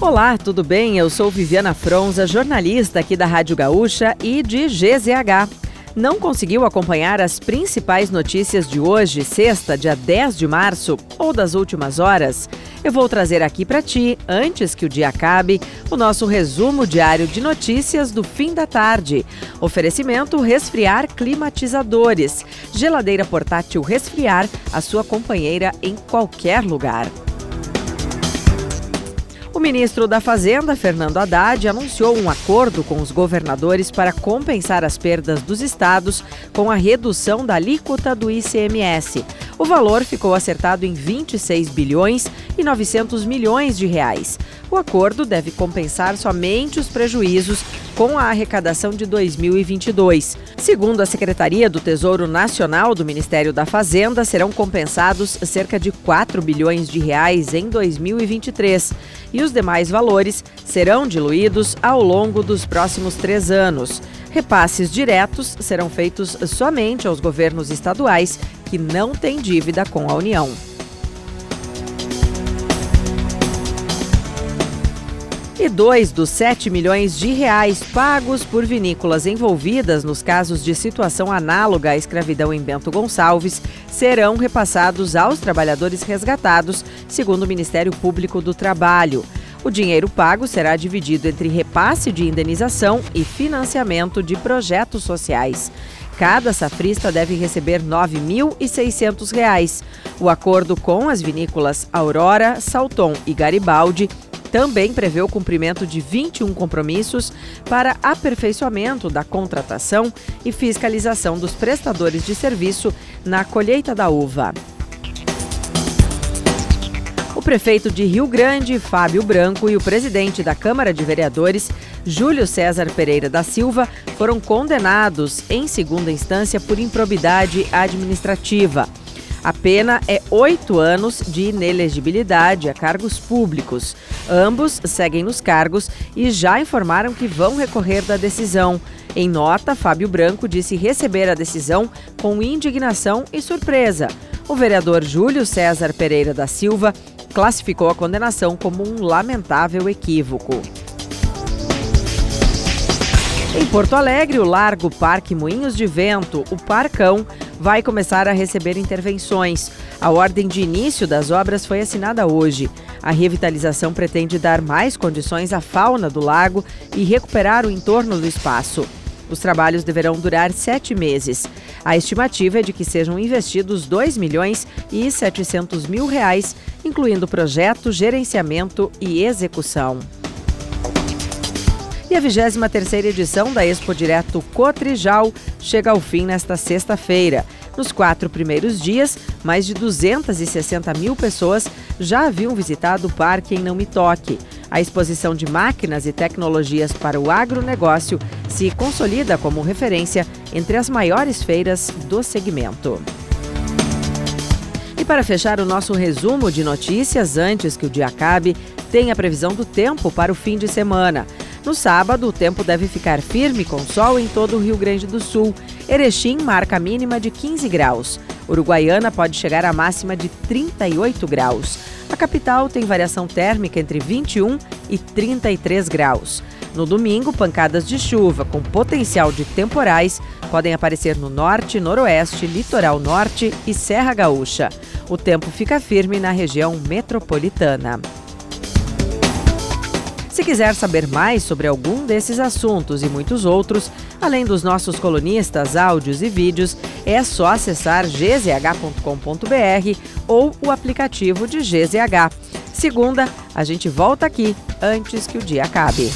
Olá, tudo bem? Eu sou Viviana Fronza, jornalista aqui da Rádio Gaúcha e de GZH. Não conseguiu acompanhar as principais notícias de hoje, sexta, dia 10 de março, ou das últimas horas? Eu vou trazer aqui para ti, antes que o dia acabe, o nosso resumo diário de notícias do fim da tarde. Oferecimento Resfriar Climatizadores. Geladeira portátil Resfriar, a sua companheira em qualquer lugar. O ministro da Fazenda, Fernando Haddad, anunciou um acordo com os governadores para compensar as perdas dos estados com a redução da alíquota do ICMS. O valor ficou acertado em 26 bilhões e 900 milhões de reais. O acordo deve compensar somente os prejuízos com a arrecadação de 2022. Segundo a Secretaria do Tesouro Nacional do Ministério da Fazenda, serão compensados cerca de 4 bilhões de reais em 2023 e os demais valores serão diluídos ao longo dos próximos três anos. Repasses diretos serão feitos somente aos governos estaduais que não têm dívida com a União. E dois dos 7 milhões de reais pagos por vinícolas envolvidas nos casos de situação análoga à escravidão em Bento Gonçalves serão repassados aos trabalhadores resgatados, segundo o Ministério Público do Trabalho. O dinheiro pago será dividido entre repasse de indenização e financiamento de projetos sociais. Cada safrista deve receber R$ 9.600. O acordo com as vinícolas Aurora, Salton e Garibaldi também prevê o cumprimento de 21 compromissos para aperfeiçoamento da contratação e fiscalização dos prestadores de serviço na colheita da uva. Prefeito de Rio Grande, Fábio Branco, e o presidente da Câmara de Vereadores, Júlio César Pereira da Silva, foram condenados em segunda instância por improbidade administrativa. A pena é oito anos de inelegibilidade a cargos públicos. Ambos seguem nos cargos e já informaram que vão recorrer da decisão. Em nota, Fábio Branco disse receber a decisão com indignação e surpresa. O vereador Júlio César Pereira da Silva classificou a condenação como um lamentável equívoco. Em Porto Alegre, o Largo Parque Moinhos de Vento, o Parcão, vai começar a receber intervenções. A ordem de início das obras foi assinada hoje. A revitalização pretende dar mais condições à fauna do lago e recuperar o entorno do espaço. Os trabalhos deverão durar sete meses. A estimativa é de que sejam investidos 2 milhões e 700 mil reais, incluindo projeto, gerenciamento e execução. E a 23ª edição da Expo Direto Cotrijal chega ao fim nesta sexta-feira. Nos quatro primeiros dias, mais de 260 mil pessoas já haviam visitado o parque em Não Me Toque. A exposição de máquinas e tecnologias para o agronegócio se consolida como referência entre as maiores feiras do segmento. E para fechar o nosso resumo de notícias antes que o dia acabe, tem a previsão do tempo para o fim de semana. No sábado, o tempo deve ficar firme com sol em todo o Rio Grande do Sul. Erechim marca a mínima de 15 graus. Uruguaiana pode chegar à máxima de 38 graus. A capital tem variação térmica entre 21 e 33 graus. No domingo, pancadas de chuva com potencial de temporais podem aparecer no norte, noroeste, litoral norte e Serra Gaúcha. O tempo fica firme na região metropolitana. Se quiser saber mais sobre algum desses assuntos e muitos outros, além dos nossos colunistas, áudios e vídeos, é só acessar gzh.com.br ou o aplicativo de GZH. Segunda, a gente volta aqui antes que o dia acabe.